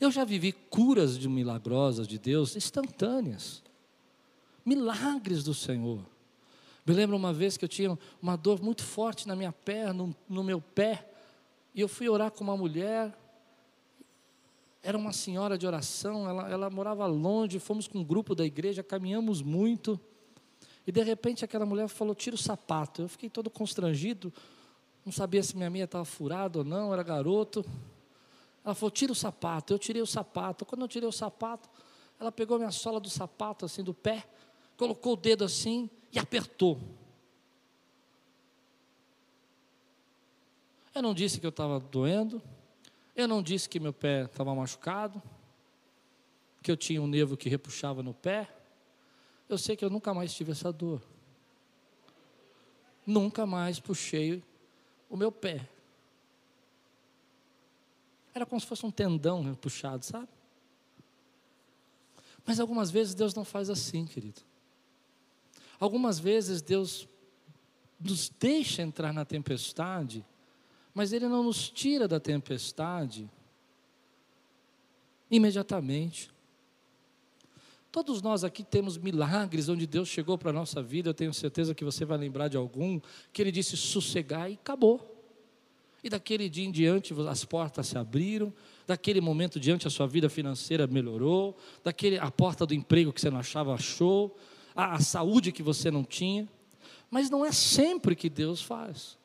Eu já vivi curas de milagrosas de Deus instantâneas milagres do Senhor. Me lembro uma vez que eu tinha uma dor muito forte na minha perna, no, no meu pé, e eu fui orar com uma mulher, era uma senhora de oração, ela, ela morava longe, fomos com um grupo da igreja, caminhamos muito, e de repente aquela mulher falou: tira o sapato. Eu fiquei todo constrangido, não sabia se minha meia estava furada ou não, era garoto. Ela falou: tira o sapato. Eu tirei o sapato. Quando eu tirei o sapato, ela pegou minha sola do sapato, assim, do pé, colocou o dedo assim e apertou. Eu não disse que eu estava doendo, eu não disse que meu pé estava machucado, que eu tinha um nervo que repuxava no pé. Eu sei que eu nunca mais tive essa dor. Nunca mais puxei o meu pé. Era como se fosse um tendão puxado, sabe? Mas algumas vezes Deus não faz assim, querido. Algumas vezes Deus nos deixa entrar na tempestade, mas Ele não nos tira da tempestade imediatamente. Todos nós aqui temos milagres onde Deus chegou para a nossa vida, eu tenho certeza que você vai lembrar de algum, que Ele disse sossegar e acabou. E daquele dia em diante as portas se abriram, daquele momento diante a sua vida financeira melhorou, daquele a porta do emprego que você não achava achou, a, a saúde que você não tinha. Mas não é sempre que Deus faz.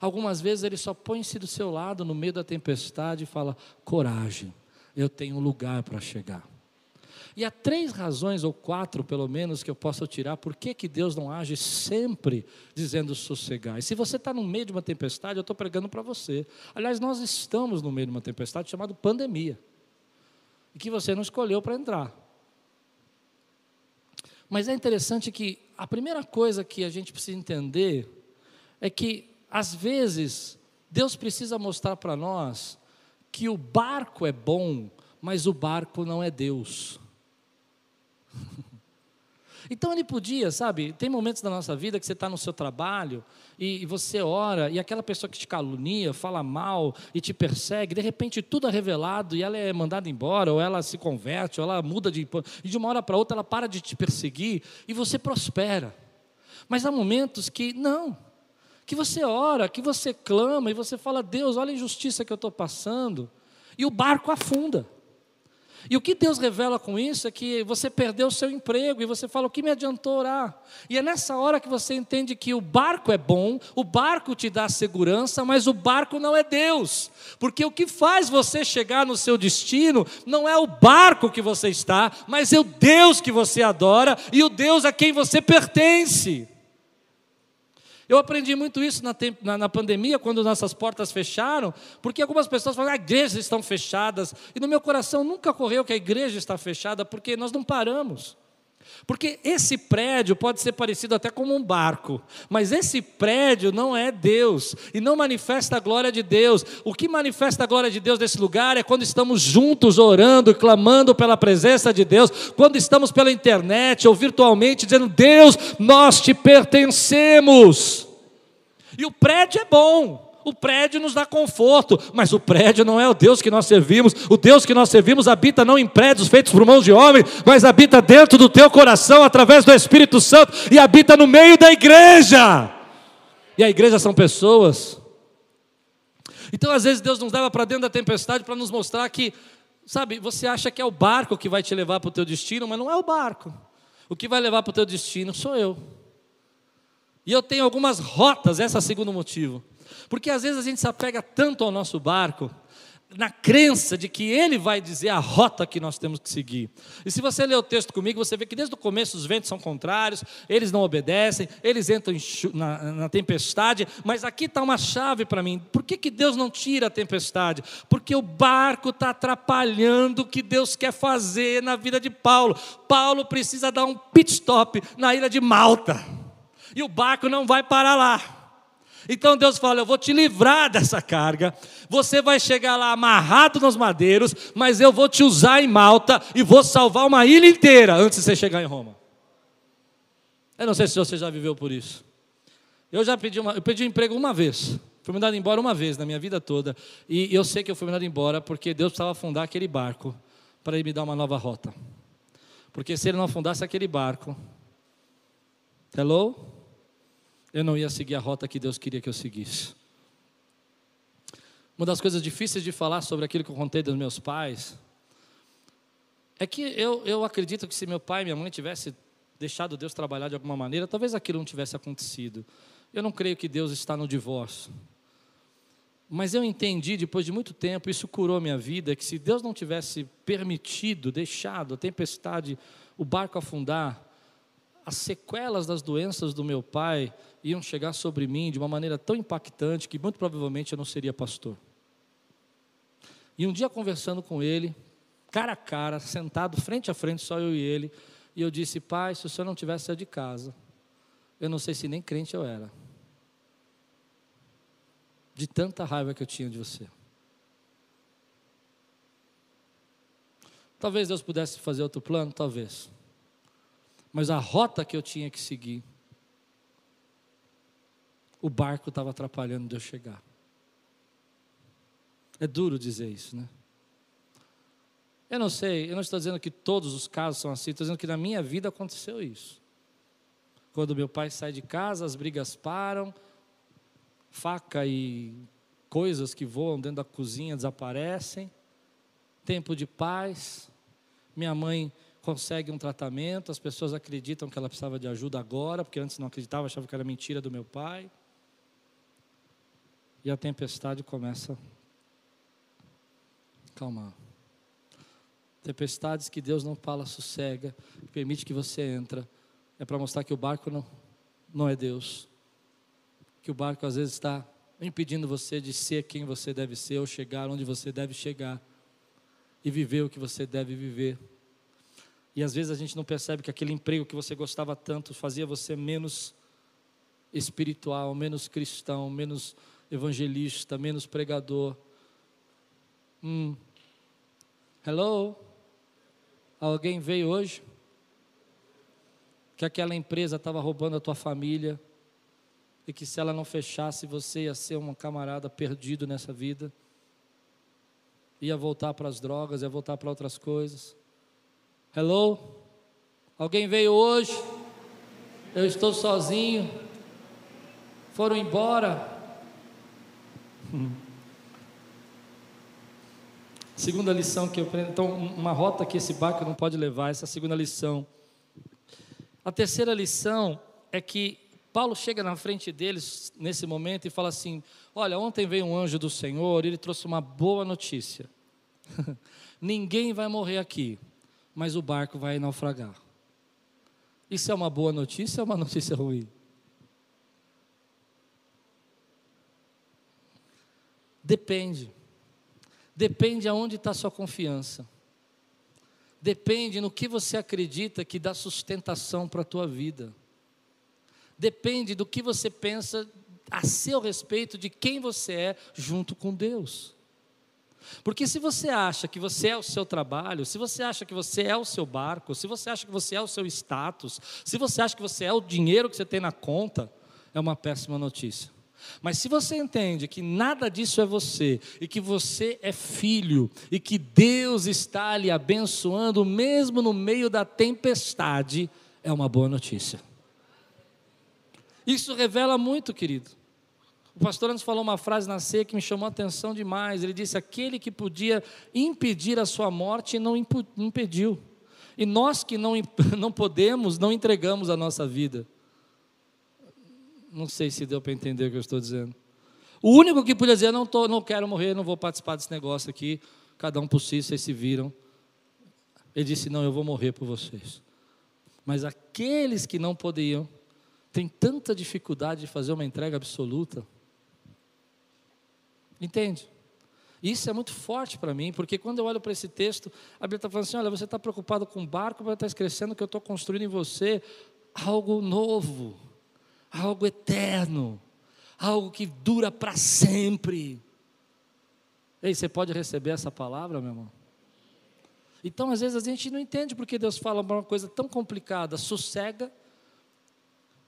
Algumas vezes Ele só põe-se do seu lado no meio da tempestade e fala: coragem, eu tenho um lugar para chegar. E há três razões, ou quatro pelo menos, que eu posso tirar por que, que Deus não age sempre dizendo sossegar. E se você está no meio de uma tempestade, eu estou pregando para você. Aliás, nós estamos no meio de uma tempestade chamada pandemia. E que você não escolheu para entrar. Mas é interessante que a primeira coisa que a gente precisa entender é que, às vezes, Deus precisa mostrar para nós que o barco é bom, mas o barco não é Deus. [LAUGHS] Então ele podia, sabe? Tem momentos da nossa vida que você está no seu trabalho e, e, você ora e aquela pessoa que te calunia, fala mal e te persegue, de repente tudo é revelado e ela é mandada embora, ou ela se converte, ou ela muda de. E de uma hora para outra ela para de te perseguir e você prospera. Mas há momentos que não, que você ora, que você clama e você fala: Deus, olha a injustiça que eu estou passando, e o barco afunda. E o que Deus revela com isso é que você perdeu o seu emprego e você fala: o que me adiantou orar? E é nessa hora que você entende que o barco é bom, o barco te dá segurança, mas o barco não é Deus, porque o que faz você chegar no seu destino não é o barco que você está, mas é o Deus que você adora e o Deus a quem você pertence. Eu aprendi muito isso na, na, na, pandemia, quando nossas portas fecharam, porque algumas pessoas falam, ah, igrejas estão fechadas, e no meu coração nunca ocorreu que a igreja está fechada, porque nós não paramos. Porque esse prédio pode ser parecido até como um barco, mas esse prédio não é Deus e não manifesta a glória de Deus. O que manifesta a glória de Deus nesse lugar é quando estamos juntos orando, clamando pela presença de Deus, quando estamos pela internet ou virtualmente dizendo: Deus, nós te pertencemos. E o prédio é bom, o prédio nos dá conforto, mas o prédio não é o Deus que nós servimos. O Deus que nós servimos habita não em prédios feitos por mãos de homem, mas habita dentro do teu coração através do Espírito Santo e habita no meio da igreja. E a igreja são pessoas. Então, às vezes, Deus nos leva para dentro da tempestade para nos mostrar que, sabe, você acha que é o barco que vai te levar para o teu destino, mas não é o barco. O que vai levar para o teu destino sou eu. E eu tenho algumas rotas, esse é o segundo motivo. Porque às vezes a gente se apega tanto ao nosso barco, na crença de que ele vai dizer a rota que nós temos que seguir. E se você ler o texto comigo, você vê que desde o começo os ventos são contrários, eles não obedecem, eles entram na, na tempestade, mas aqui está uma chave para mim. Por que, que Deus não tira a tempestade? Porque o barco está atrapalhando o que Deus quer fazer na vida de Paulo. Paulo precisa dar um pit stop na ilha de Malta. E o barco não vai parar lá. Então Deus fala: Eu vou te livrar dessa carga. Você vai chegar lá amarrado nos madeiros, mas eu vou te usar em Malta e vou salvar uma ilha inteira antes de você chegar em Roma. Eu não sei se você já viveu por isso. Eu já pedi, uma, eu pedi um emprego uma vez. Fui mandado embora uma vez na minha vida toda. E eu sei que eu fui mandado embora porque Deus precisava afundar aquele barco para ele me dar uma nova rota. Porque se ele não afundasse aquele barco, hello? Eu não ia seguir a rota que Deus queria que eu seguisse. Uma das coisas difíceis de falar sobre aquilo que eu contei dos meus pais é que eu, eu acredito que se meu pai e minha mãe tivessem deixado Deus trabalhar de alguma maneira, talvez aquilo não tivesse acontecido. Eu não creio que Deus está no divórcio. Mas eu entendi, depois de muito tempo, isso curou minha vida, que se Deus não tivesse permitido, deixado a tempestade, o barco afundar, as sequelas das doenças do meu pai iam chegar sobre mim de uma maneira tão impactante que muito provavelmente eu não seria pastor. E um dia conversando com ele, cara a cara, sentado frente a frente, só eu e ele, e eu disse: Pai, se o senhor não tivesse saído de casa, eu não sei se nem crente eu era. De tanta raiva que eu tinha de você. Talvez Deus pudesse fazer outro plano, talvez mas a rota que eu tinha que seguir, o barco estava atrapalhando de eu chegar. É duro dizer isso, né? Eu não sei, eu não estou dizendo que todos os casos são assim, estou dizendo que na minha vida aconteceu isso. Quando meu pai sai de casa, as brigas param, faca e coisas que voam dentro da cozinha desaparecem, tempo de paz, minha mãe consegue um tratamento, as pessoas acreditam que ela precisava de ajuda agora, porque antes não acreditava, achava que era mentira do meu pai. E a tempestade começa a calmar. Tempestades que Deus não fala sossega, permite que você entra, é para mostrar que o barco não, não é Deus. Que o barco às vezes está impedindo você de ser quem você deve ser, ou chegar onde você deve chegar, e viver o que você deve viver. E às vezes a gente não percebe que aquele emprego que você gostava tanto fazia você menos espiritual, menos cristão, menos evangelista, menos pregador. Hum. Hello? Alguém veio hoje? Que aquela empresa estava roubando a tua família e que se ela não fechasse você ia ser um camarada perdido nessa vida, ia voltar para as drogas, ia voltar para outras coisas. Hello? Alguém veio hoje? Eu estou sozinho. Foram embora. Segunda lição que eu aprendo. Então, uma rota que esse barco não pode levar, essa segunda lição. A terceira lição é que Paulo chega na frente deles nesse momento e fala assim: Olha, ontem veio um anjo do Senhor, ele trouxe uma boa notícia. [LAUGHS] Ninguém vai morrer aqui mas o barco vai naufragar. Isso é uma boa notícia ou uma [LAUGHS] notícia ruim? Depende. Depende aonde está a sua confiança. depende no que você acredita que dá sustentação para a tua vida. Depende do que você pensa a seu respeito de quem você é junto com Deus. Porque se você acha que você é o seu trabalho, se você acha que você é o seu barco, se você acha que você é o seu status, se você acha que você é o dinheiro que você tem na conta, é uma péssima notícia. Mas se você entende que nada disso é você, e que você é filho, e que Deus está lhe abençoando, mesmo no meio da tempestade, é uma boa notícia. Isso revela muito, querido. O pastor antes falou uma frase na ceia que me chamou a atenção demais. Ele disse: Aquele que podia impedir a sua morte não impediu. E nós que não, [LAUGHS] não podemos, não entregamos a nossa vida. Não sei se deu para entender o que eu estou dizendo. O único que podia dizer: não, tô, não quero morrer, não vou participar desse negócio aqui, cada um por si, vocês se viram. Ele disse: Não, eu vou morrer por vocês. Mas aqueles que não podiam, têm tanta dificuldade de fazer uma entrega absoluta. Entende? Isso é muito forte para mim, porque quando eu olho para esse texto, a Bíblia está falando assim: olha, você está preocupado com o barco, mas está esquecendo que eu estou construindo em você algo novo, algo eterno, algo que dura para sempre. Ei, você pode receber essa palavra, meu irmão? Então, às vezes, a gente não entende porque Deus fala uma coisa tão complicada, sossega,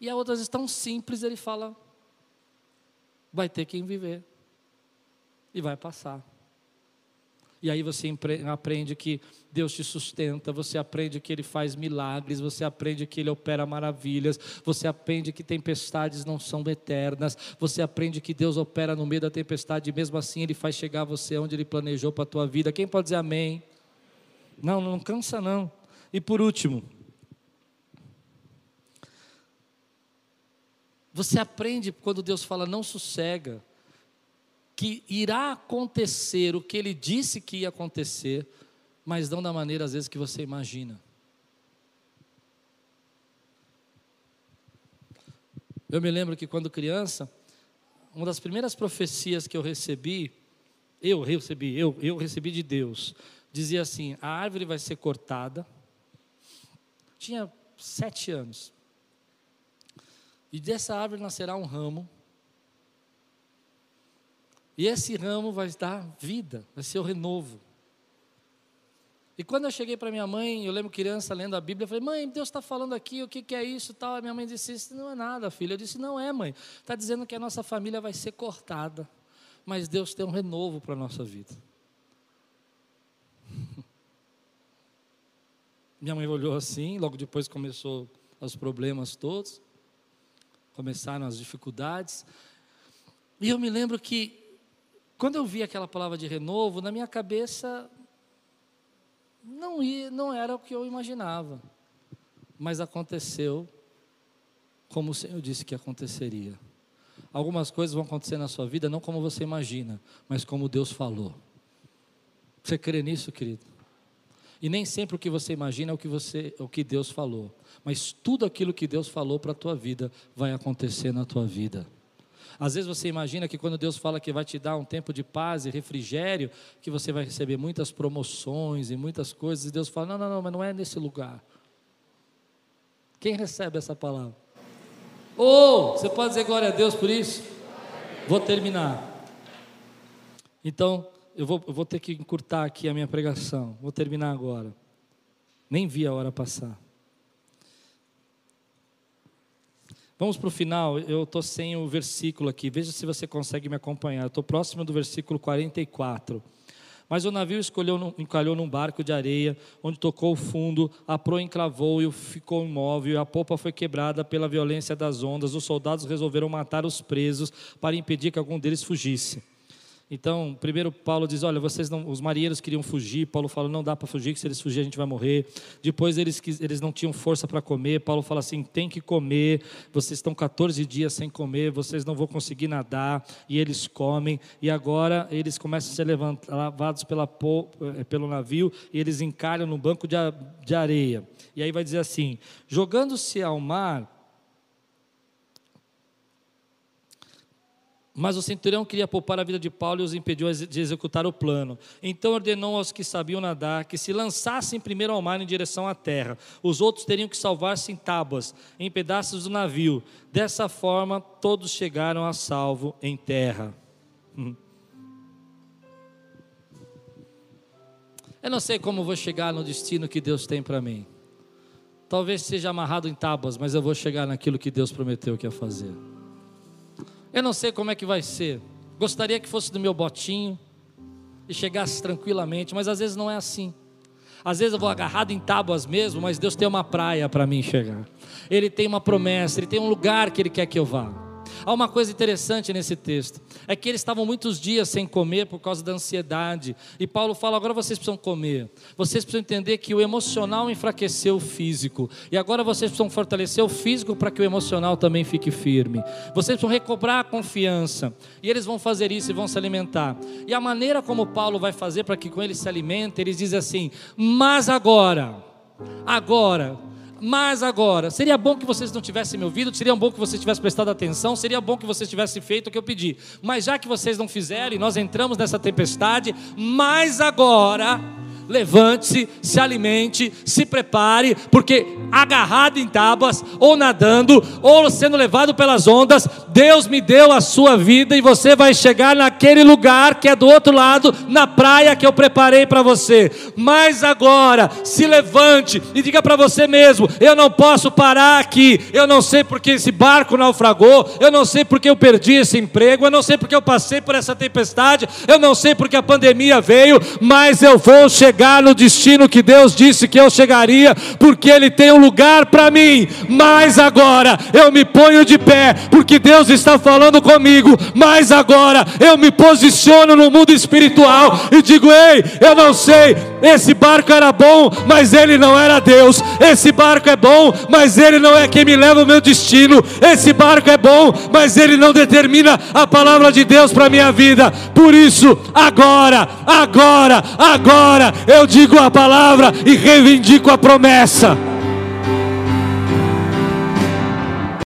e a outras tão simples, Ele fala, vai ter quem viver e vai passar. E aí você aprende que Deus te sustenta, você aprende que Ele faz milagres, você aprende que Ele opera maravilhas, você aprende que tempestades não são eternas, você aprende que Deus opera no meio da tempestade e mesmo assim Ele faz chegar você onde Ele planejou para a tua vida. Quem pode dizer amém? Não, não cansa não. E por último, você aprende quando Deus fala não sossega, que irá acontecer o que ele disse que ia acontecer, mas não da maneira às vezes que você imagina. Eu me lembro que quando criança, uma das primeiras profecias que eu recebi, eu recebi, eu, eu recebi de Deus, dizia assim: a árvore vai ser cortada. Tinha sete anos. E dessa árvore nascerá um ramo e esse ramo vai dar vida, vai ser o renovo. E quando eu cheguei para minha mãe, eu lembro criança lendo a Bíblia, eu falei, mãe, Deus está falando aqui, o que, que é isso? Tal. A minha mãe disse, isso não é nada, filho. Eu disse, não é, mãe. Está dizendo que a nossa família vai ser cortada. Mas Deus tem um renovo para a nossa vida. [LAUGHS] Minha mãe olhou assim, logo depois começou os problemas todos, começaram as dificuldades. E eu me lembro que quando eu vi aquela palavra de renovo, na minha cabeça não, ia, não era o que eu imaginava, mas aconteceu como o Senhor disse que aconteceria. Algumas coisas vão acontecer na sua vida não como você imagina, mas como Deus falou. Você crê nisso, querido? E nem sempre o que você imagina é o que, você, o que Deus falou, mas tudo aquilo que Deus falou para a tua vida vai acontecer na tua vida. Às vezes você imagina que quando Deus fala que vai te dar um tempo de paz e refrigério, que você vai receber muitas promoções e muitas coisas, e Deus fala: não, não, não, mas não é nesse lugar. Quem recebe essa palavra? Ou, oh, você pode dizer glória a Deus por isso? Vou terminar. Então, eu vou, eu vou ter que encurtar aqui a minha pregação. Vou terminar agora. Nem vi a hora passar. Vamos para o final, eu estou sem o versículo aqui, veja se você consegue me acompanhar. Estou próximo do versículo 44. Mas o navio escolheu, encalhou num barco de areia, onde tocou o fundo, a proa encravou e ficou imóvel, e a popa foi quebrada pela violência das ondas. Os soldados resolveram matar os presos para impedir que algum deles fugisse. Então, primeiro Paulo diz: Olha, vocês não, os marinheiros queriam fugir. Paulo fala: Não dá para fugir, que se eles fugirem a gente vai morrer. Depois eles, eles não tinham força para comer. Paulo fala assim: Tem que comer. Vocês estão 14 dias sem comer, vocês não vão conseguir nadar. E eles comem. E agora eles começam a ser levados pela, eh, pelo navio e eles encalham no banco de, de areia. E aí vai dizer assim: Jogando-se ao mar Mas o centurião queria poupar a vida de Paulo e os impediu de executar o plano. Então ordenou aos que sabiam nadar que se lançassem primeiro ao mar em direção à terra. Os outros teriam que salvar-se em tábuas, em pedaços do navio. Dessa forma, todos chegaram a salvo em terra. Hum. Eu não sei como vou chegar no destino que Deus tem para mim. Talvez seja amarrado em tábuas, mas eu vou chegar naquilo que Deus prometeu que ia fazer. Eu não sei como é que vai ser. Gostaria que fosse do meu botinho e chegasse tranquilamente, mas às vezes não é assim. Às vezes eu vou agarrado em tábuas mesmo, mas Deus tem uma praia para mim chegar. Ele tem uma promessa, ele tem um lugar que ele quer que eu vá. Há uma coisa interessante nesse texto: é que eles estavam muitos dias sem comer por causa da ansiedade. E Paulo fala: agora vocês precisam comer. Vocês precisam entender que o emocional enfraqueceu o físico. E agora vocês precisam fortalecer o físico para que o emocional também fique firme. Vocês precisam recobrar a confiança. E eles vão fazer isso e vão se alimentar. E a maneira como Paulo vai fazer para que com eles se alimentem, eles dizem assim: mas agora, agora, mas agora, seria bom que vocês não tivessem me ouvido, seria bom que vocês tivessem prestado atenção, seria bom que vocês tivessem feito o que eu pedi. Mas já que vocês não fizeram e nós entramos nessa tempestade, mas agora levante-se, se alimente, se prepare, porque agarrado em tábuas, ou nadando, ou sendo levado pelas ondas, Deus me deu a sua vida e você vai chegar naquele lugar que é do outro lado, na praia que eu preparei para você. Mas agora, se levante e diga para você mesmo: eu não posso parar aqui, eu não sei porque esse barco naufragou, eu não sei porque eu perdi esse emprego, eu não sei porque eu passei por essa tempestade, eu não sei porque a pandemia veio, mas eu vou chegar chegar no destino que Deus disse que eu chegaria, porque Ele tem um lugar para mim. Mas agora eu me ponho de pé, porque Deus está falando comigo. Mas agora eu me posiciono no mundo espiritual e digo: Ei, eu não sei, esse barco era bom, mas ele não era Deus. Esse barco é bom, mas ele não é quem me leva ao meu destino. Esse barco é bom, mas ele não determina a palavra de Deus para minha vida. Por isso, agora, agora, agora eu digo a palavra e reivindico a promessa.